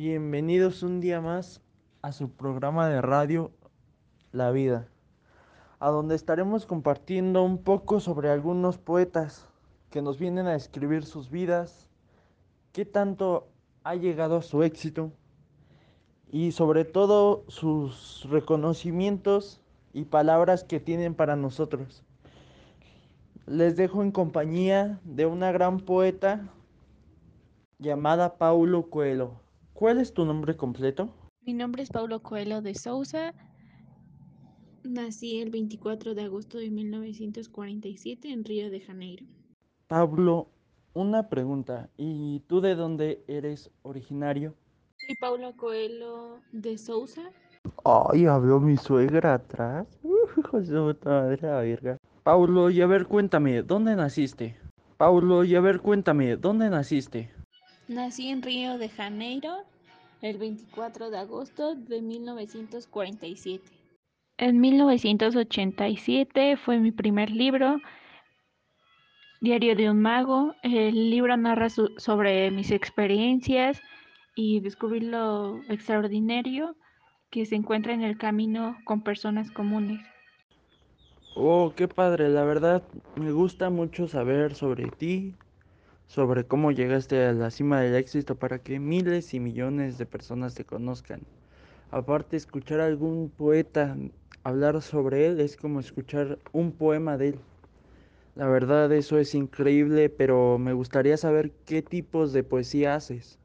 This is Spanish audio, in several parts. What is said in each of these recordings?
Bienvenidos un día más a su programa de radio La Vida, a donde estaremos compartiendo un poco sobre algunos poetas que nos vienen a escribir sus vidas, qué tanto ha llegado a su éxito y sobre todo sus reconocimientos y palabras que tienen para nosotros. Les dejo en compañía de una gran poeta llamada Paulo Coelho. ¿Cuál es tu nombre completo? Mi nombre es Paulo Coelho de Souza. Nací el 24 de agosto de 1947 en Río de Janeiro. Pablo, una pregunta. ¿Y tú de dónde eres originario? Soy Paulo Coelho de Souza. Ay, habló mi suegra atrás. Hijo de su madre, la verga. Paulo, y a ver, cuéntame, ¿dónde naciste? Paulo, y a ver, cuéntame, ¿dónde naciste? Nací en Río de Janeiro el 24 de agosto de 1947. En 1987 fue mi primer libro, Diario de un Mago. El libro narra sobre mis experiencias y descubrir lo extraordinario que se encuentra en el camino con personas comunes. Oh, qué padre, la verdad me gusta mucho saber sobre ti, sobre cómo llegaste a la cima del éxito para que miles y millones de personas te conozcan. Aparte, escuchar a algún poeta hablar sobre él es como escuchar un poema de él. La verdad, eso es increíble, pero me gustaría saber qué tipos de poesía haces.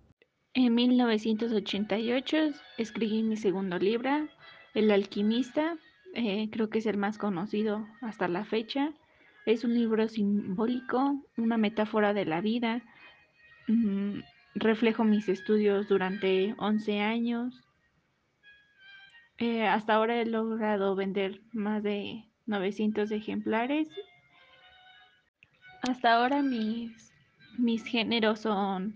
En 1988 escribí mi segundo libro, El alquimista, eh, creo que es el más conocido hasta la fecha. Es un libro simbólico, una metáfora de la vida. Mm, reflejo mis estudios durante 11 años. Eh, hasta ahora he logrado vender más de 900 ejemplares. Hasta ahora mis, mis géneros son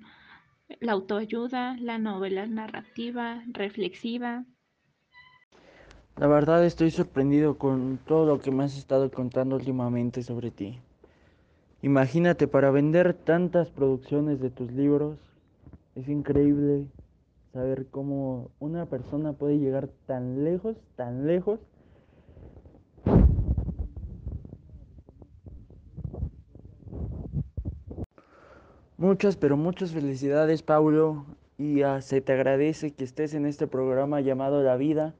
la autoayuda, la novela narrativa, reflexiva, la verdad estoy sorprendido con todo lo que me has estado contando últimamente sobre ti. Imagínate, para vender tantas producciones de tus libros, es increíble saber cómo una persona puede llegar tan lejos, tan lejos. Muchas, pero muchas felicidades, Paulo, y se te agradece que estés en este programa llamado La Vida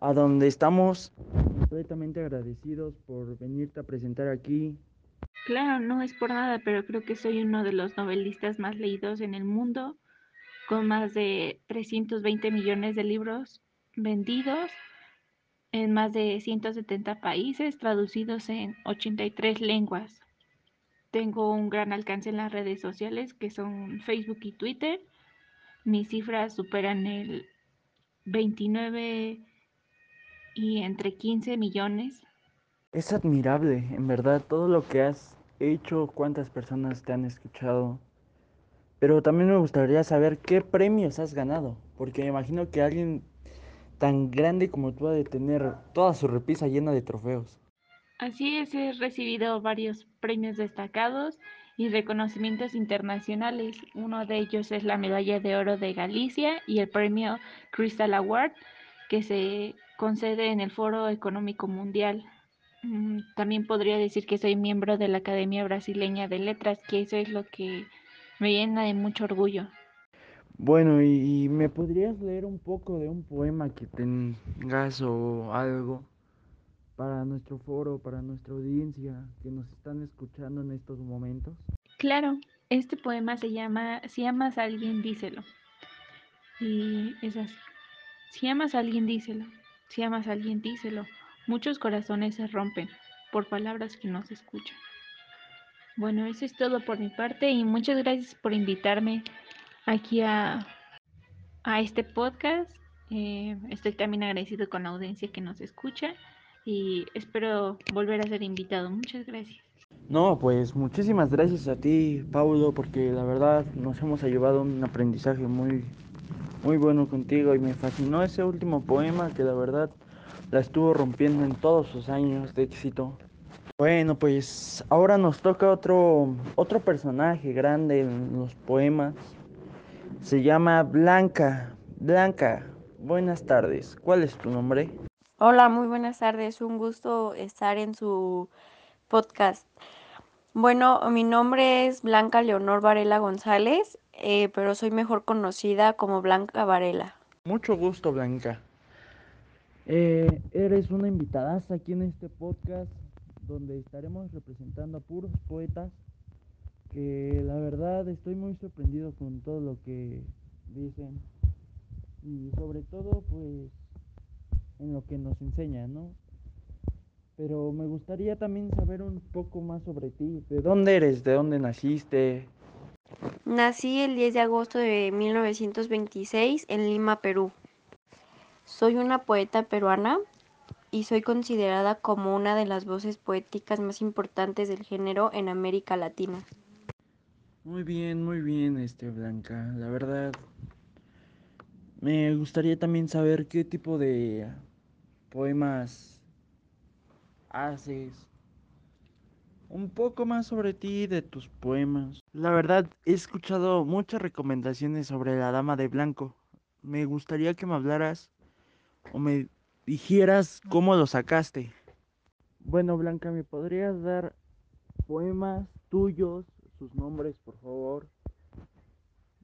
a donde estamos completamente agradecidos por venirte a presentar aquí. Claro, no es por nada, pero creo que soy uno de los novelistas más leídos en el mundo, con más de 320 millones de libros vendidos en más de 170 países, traducidos en 83 lenguas. Tengo un gran alcance en las redes sociales que son Facebook y Twitter. Mis cifras superan el 29 y entre 15 millones. Es admirable, en verdad, todo lo que has hecho, cuántas personas te han escuchado. Pero también me gustaría saber qué premios has ganado, porque me imagino que alguien tan grande como tú ha de tener toda su repisa llena de trofeos. Así es, he recibido varios premios destacados y reconocimientos internacionales. Uno de ellos es la Medalla de Oro de Galicia y el premio Crystal Award, que se concede en el Foro Económico Mundial. Mm, también podría decir que soy miembro de la Academia Brasileña de Letras, que eso es lo que me llena de mucho orgullo. Bueno, ¿y me podrías leer un poco de un poema que tengas o algo para nuestro foro, para nuestra audiencia que nos están escuchando en estos momentos? Claro, este poema se llama Si amas a alguien, díselo. Y es así. Si amas a alguien, díselo. Si amas a alguien, díselo. Muchos corazones se rompen por palabras que no se escuchan. Bueno, eso es todo por mi parte y muchas gracias por invitarme aquí a, a este podcast. Eh, estoy también agradecido con la audiencia que nos escucha y espero volver a ser invitado. Muchas gracias. No, pues muchísimas gracias a ti, Paulo, porque la verdad nos hemos llevado un aprendizaje muy, muy bueno contigo y me fascinó ese último poema que la verdad la estuvo rompiendo en todos sus años de éxito. Bueno, pues ahora nos toca otro otro personaje grande en los poemas. Se llama Blanca. Blanca, buenas tardes. ¿Cuál es tu nombre? Hola, muy buenas tardes. Un gusto estar en su podcast. Bueno, mi nombre es Blanca Leonor Varela González, eh, pero soy mejor conocida como Blanca Varela. Mucho gusto, Blanca. Eh, eres una invitada aquí en este podcast donde estaremos representando a puros poetas que la verdad estoy muy sorprendido con todo lo que dicen y sobre todo pues en lo que nos enseñan, ¿no? Pero me gustaría también saber un poco más sobre ti. ¿De dónde eres? ¿De dónde naciste? Nací el 10 de agosto de 1926 en Lima, Perú. Soy una poeta peruana y soy considerada como una de las voces poéticas más importantes del género en América Latina. Muy bien, muy bien, este Blanca. La verdad, me gustaría también saber qué tipo de poemas haces. Un poco más sobre ti, de tus poemas. La verdad, he escuchado muchas recomendaciones sobre la Dama de Blanco. Me gustaría que me hablaras o me dijeras cómo lo sacaste. Bueno, Blanca, ¿me podrías dar poemas tuyos sus nombres, por favor.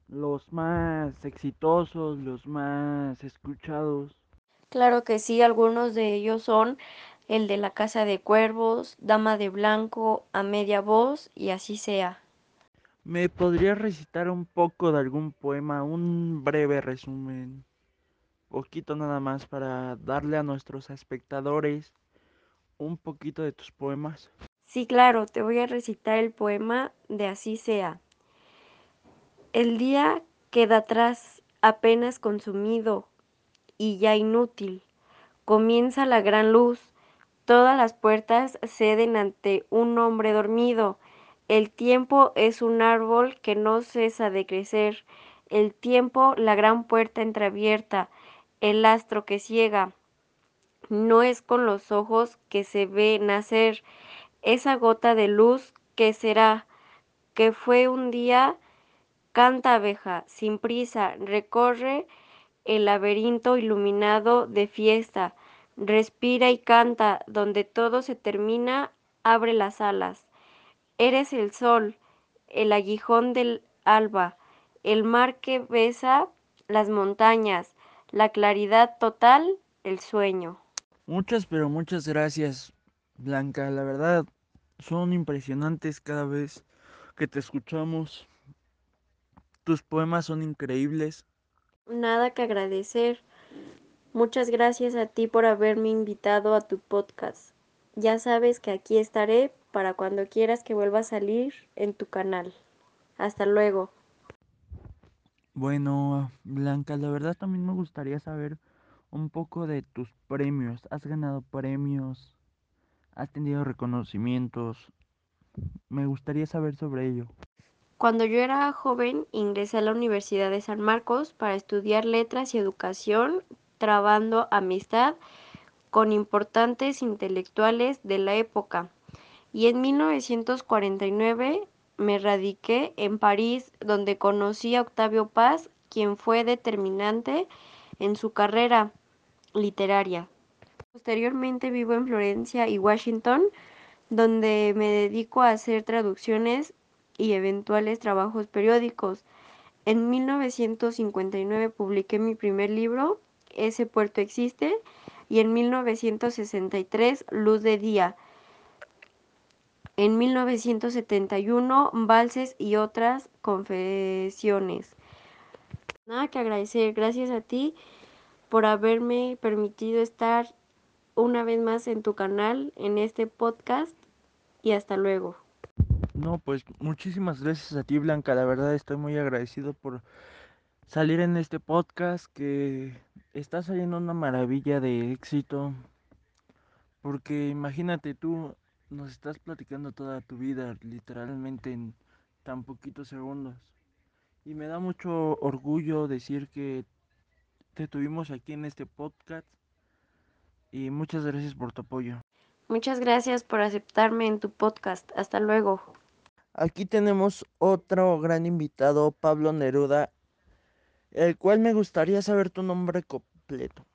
Los más exitosos, los más escuchados. Claro que sí, algunos de ellos son el de la Casa de Cuervos, Dama de Blanco, A Media Voz y así sea. ¿Me podrías recitar un poco de algún poema, un breve resumen? Poquito nada más para darle a nuestros espectadores un poquito de tus poemas. Sí, claro, te voy a recitar el poema de Así sea. El día queda atrás, apenas consumido y ya inútil. Comienza la gran luz, todas las puertas ceden ante un hombre dormido. El tiempo es un árbol que no cesa de crecer. El tiempo, la gran puerta entreabierta, el astro que ciega. No es con los ojos que se ve nacer esa gota de luz que será, que fue un día, canta abeja, sin prisa, recorre el laberinto iluminado de fiesta, respira y canta, donde todo se termina, abre las alas. Eres el sol, el aguijón del alba, el mar que besa las montañas, la claridad total, el sueño. Muchas, pero muchas gracias, Blanca. La verdad, son impresionantes cada vez que te escuchamos. Tus poemas son increíbles. Nada que agradecer. Muchas gracias a ti por haberme invitado a tu podcast. Ya sabes que aquí estaré para cuando quieras que vuelva a salir en tu canal. Hasta luego. Bueno, Blanca, la verdad también me gustaría saber un poco de tus premios. ¿Has ganado premios? ¿Has tenido reconocimientos? Me gustaría saber sobre ello. Cuando yo era joven ingresé a la Universidad de San Marcos para estudiar letras y educación, trabando amistad con importantes intelectuales de la época. Y en 1949 me radiqué en París, donde conocí a Octavio Paz, quien fue determinante en su carrera literaria. Posteriormente vivo en Florencia y Washington, donde me dedico a hacer traducciones y eventuales trabajos periódicos. En 1959 publiqué mi primer libro, Ese puerto existe, y en 1963 Luz de Día. En 1971 Valses y otras confesiones. Nada que agradecer, gracias a ti por haberme permitido estar una vez más en tu canal, en este podcast y hasta luego. No, pues muchísimas gracias a ti Blanca, la verdad estoy muy agradecido por salir en este podcast que está saliendo una maravilla de éxito. Porque imagínate tú, nos estás platicando toda tu vida, literalmente en tan poquitos segundos. Y me da mucho orgullo decir que te tuvimos aquí en este podcast. Y muchas gracias por tu apoyo. Muchas gracias por aceptarme en tu podcast. Hasta luego. Aquí tenemos otro gran invitado, Pablo Neruda. El cual me gustaría saber tu nombre completo.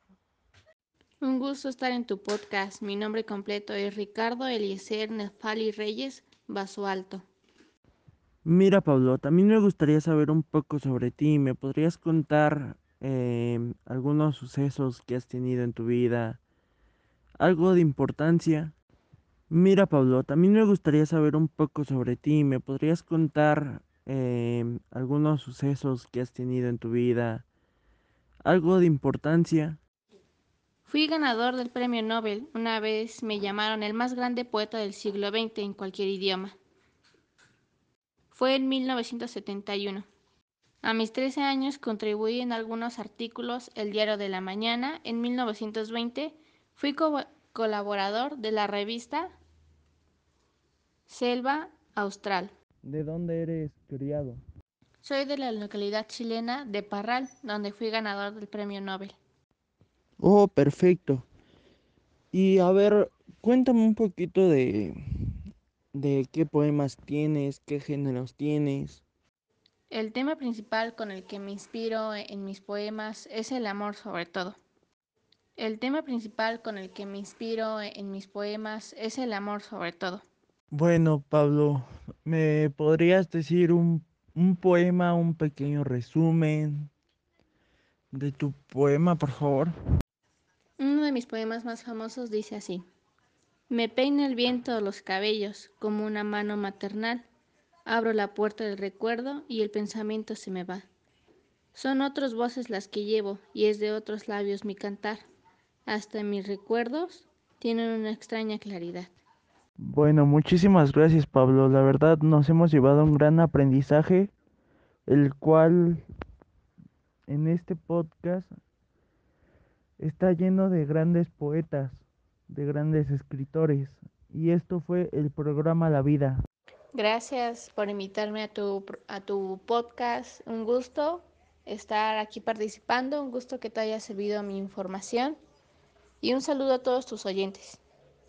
Un gusto estar en tu podcast. Mi nombre completo es Ricardo Eliezer Nefali Reyes Basualto. Mira, Pablo, también me gustaría saber un poco sobre ti. ¿Me podrías contar eh, algunos sucesos que has tenido en tu vida? ¿Algo de importancia? Mira, Pablo, también me gustaría saber un poco sobre ti. ¿Me podrías contar eh, algunos sucesos que has tenido en tu vida? ¿Algo de importancia? Fui ganador del premio Nobel. Una vez me llamaron el más grande poeta del siglo XX en cualquier idioma. Fue en 1971. A mis 13 años contribuí en algunos artículos El Diario de la Mañana. En 1920 fui co colaborador de la revista Selva Austral. ¿De dónde eres criado? Soy de la localidad chilena de Parral, donde fui ganador del premio Nobel. Oh, perfecto. Y a ver, cuéntame un poquito de, de qué poemas tienes, qué géneros tienes. El tema principal con el que me inspiro en mis poemas es el amor sobre todo. El tema principal con el que me inspiro en mis poemas es el amor sobre todo. Bueno, Pablo, ¿me podrías decir un, un poema, un pequeño resumen de tu poema, por favor? Uno de mis poemas más famosos dice así. Me peina el viento los cabellos como una mano maternal. Abro la puerta del recuerdo y el pensamiento se me va. Son otras voces las que llevo y es de otros labios mi cantar. Hasta mis recuerdos tienen una extraña claridad. Bueno, muchísimas gracias Pablo. La verdad nos hemos llevado un gran aprendizaje, el cual en este podcast está lleno de grandes poetas, de grandes escritores. Y esto fue el programa La Vida. Gracias por invitarme a tu, a tu podcast. Un gusto estar aquí participando, un gusto que te haya servido mi información y un saludo a todos tus oyentes.